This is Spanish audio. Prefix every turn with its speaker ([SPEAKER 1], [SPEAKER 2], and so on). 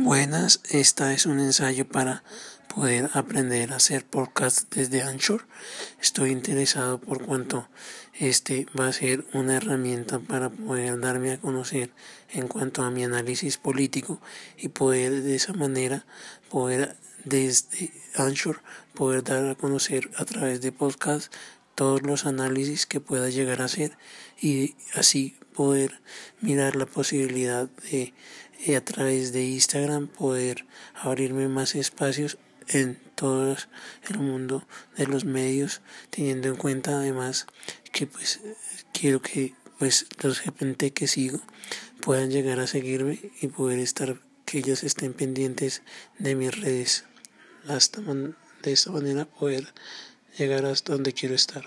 [SPEAKER 1] Buenas, esta es un ensayo para poder aprender a hacer podcast desde Anchor. Estoy interesado por cuanto este va a ser una herramienta para poder darme a conocer en cuanto a mi análisis político y poder de esa manera poder desde Anchor poder dar a conocer a través de podcast todos los análisis que pueda llegar a hacer y así poder mirar la posibilidad de eh, a través de Instagram poder abrirme más espacios en todo el mundo de los medios teniendo en cuenta además que pues quiero que pues los gente que sigo puedan llegar a seguirme y poder estar que ellos estén pendientes de mis redes. Hasta de esta manera poder llegar donde quiero estar.